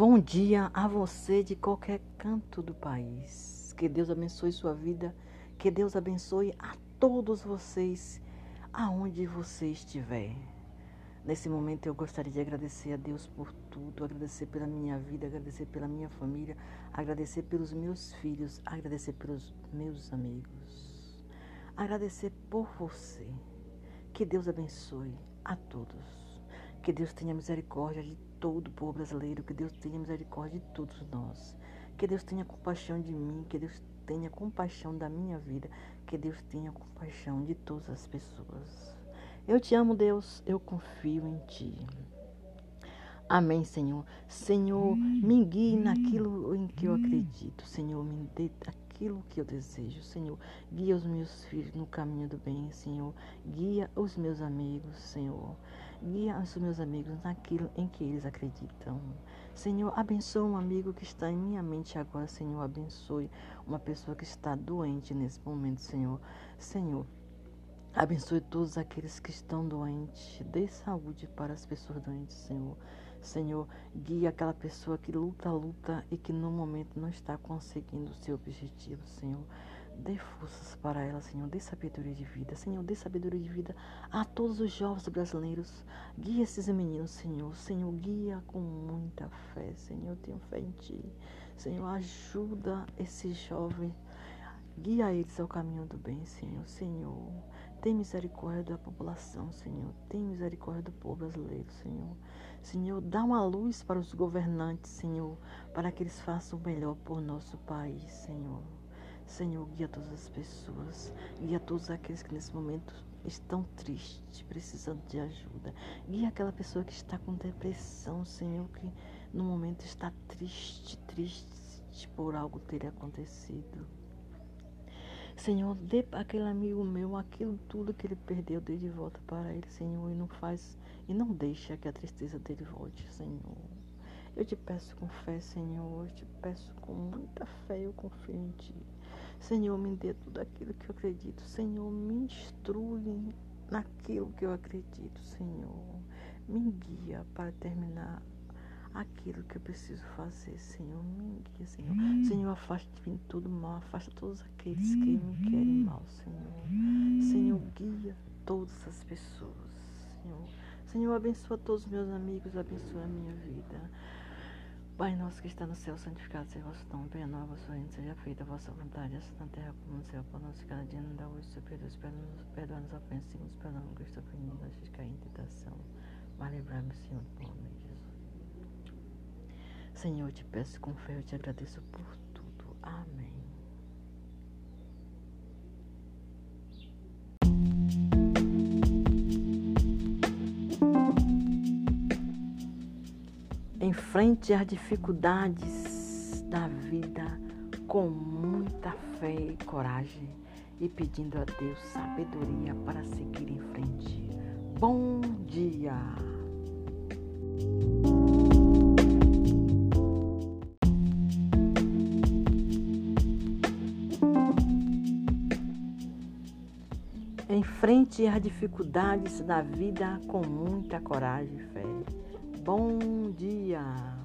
Bom dia a você de qualquer canto do país. Que Deus abençoe sua vida. Que Deus abençoe a todos vocês, aonde você estiver. Nesse momento eu gostaria de agradecer a Deus por tudo, agradecer pela minha vida, agradecer pela minha família, agradecer pelos meus filhos, agradecer pelos meus amigos, agradecer por você. Que Deus abençoe a todos. Que Deus tenha misericórdia de todo o povo brasileiro, que Deus tenha misericórdia de todos nós. Que Deus tenha compaixão de mim, que Deus tenha compaixão da minha vida, que Deus tenha compaixão de todas as pessoas. Eu te amo, Deus, eu confio em Ti. Amém, Senhor. Senhor, me guie naquilo em que eu acredito. Senhor, me dê aquilo que eu desejo. Senhor, guia os meus filhos no caminho do bem, Senhor. Guia os meus amigos, Senhor. Guia os meus amigos naquilo em que eles acreditam. Senhor, abençoa um amigo que está em minha mente agora, Senhor. Abençoe uma pessoa que está doente nesse momento, Senhor. Senhor, abençoe todos aqueles que estão doentes. Dê saúde para as pessoas doentes, Senhor. Senhor, guia aquela pessoa que luta, luta e que no momento não está conseguindo o seu objetivo, Senhor. Dê forças para ela, Senhor. Dê sabedoria de vida. Senhor, dê sabedoria de vida a todos os jovens brasileiros. Guia esses meninos, Senhor. Senhor, guia com muita fé, Senhor. Tenho fé em Ti. Senhor, ajuda esses jovens. Guia eles ao caminho do bem, Senhor. Senhor, tem misericórdia da população, Senhor. Tem misericórdia do povo brasileiro, Senhor. Senhor, dá uma luz para os governantes, Senhor, para que eles façam o melhor por nosso país, Senhor. Senhor, guia todas as pessoas, guia todos aqueles que nesse momento estão tristes, precisando de ajuda. Guia aquela pessoa que está com depressão, Senhor, que no momento está triste, triste por algo ter acontecido. Senhor, dê para aquele amigo meu aquilo tudo que ele perdeu, dê de volta para ele, Senhor, e não faz e não deixa que a tristeza dele volte, Senhor. Eu te peço com fé, Senhor, eu te peço com muita fé, eu confio em Ti. Senhor, me dê tudo aquilo que eu acredito. Senhor, me instrui naquilo que eu acredito, Senhor. Me guia para terminar aquilo que eu preciso fazer, Senhor. Me guia, Senhor. Hum. Senhor, afaste de mim tudo mal, afasta todos aqueles que me querem mal, Senhor. Senhor, guia todas as pessoas, Senhor. Senhor, abençoa todos os meus amigos, abençoa a minha vida. Pai nosso que está no céu, santificado seja o vosso nome, venha a vosso reino, seja feita a vossa vontade, assim na terra como no céu. Por nosso cada dia, não dá hoje, seu perdoa, perdoa-nos ofensas, nos perdoamos, que está ferindo, nós cair em tentação. Mas livrai-me, Senhor, por nome de Jesus. Senhor, eu te peço com fé, eu te agradeço por tudo. Amém. Enfrente as dificuldades da vida com muita fé e coragem e pedindo a Deus sabedoria para seguir em frente. Bom dia! Enfrente as dificuldades da vida com muita coragem e fé. Bom dia!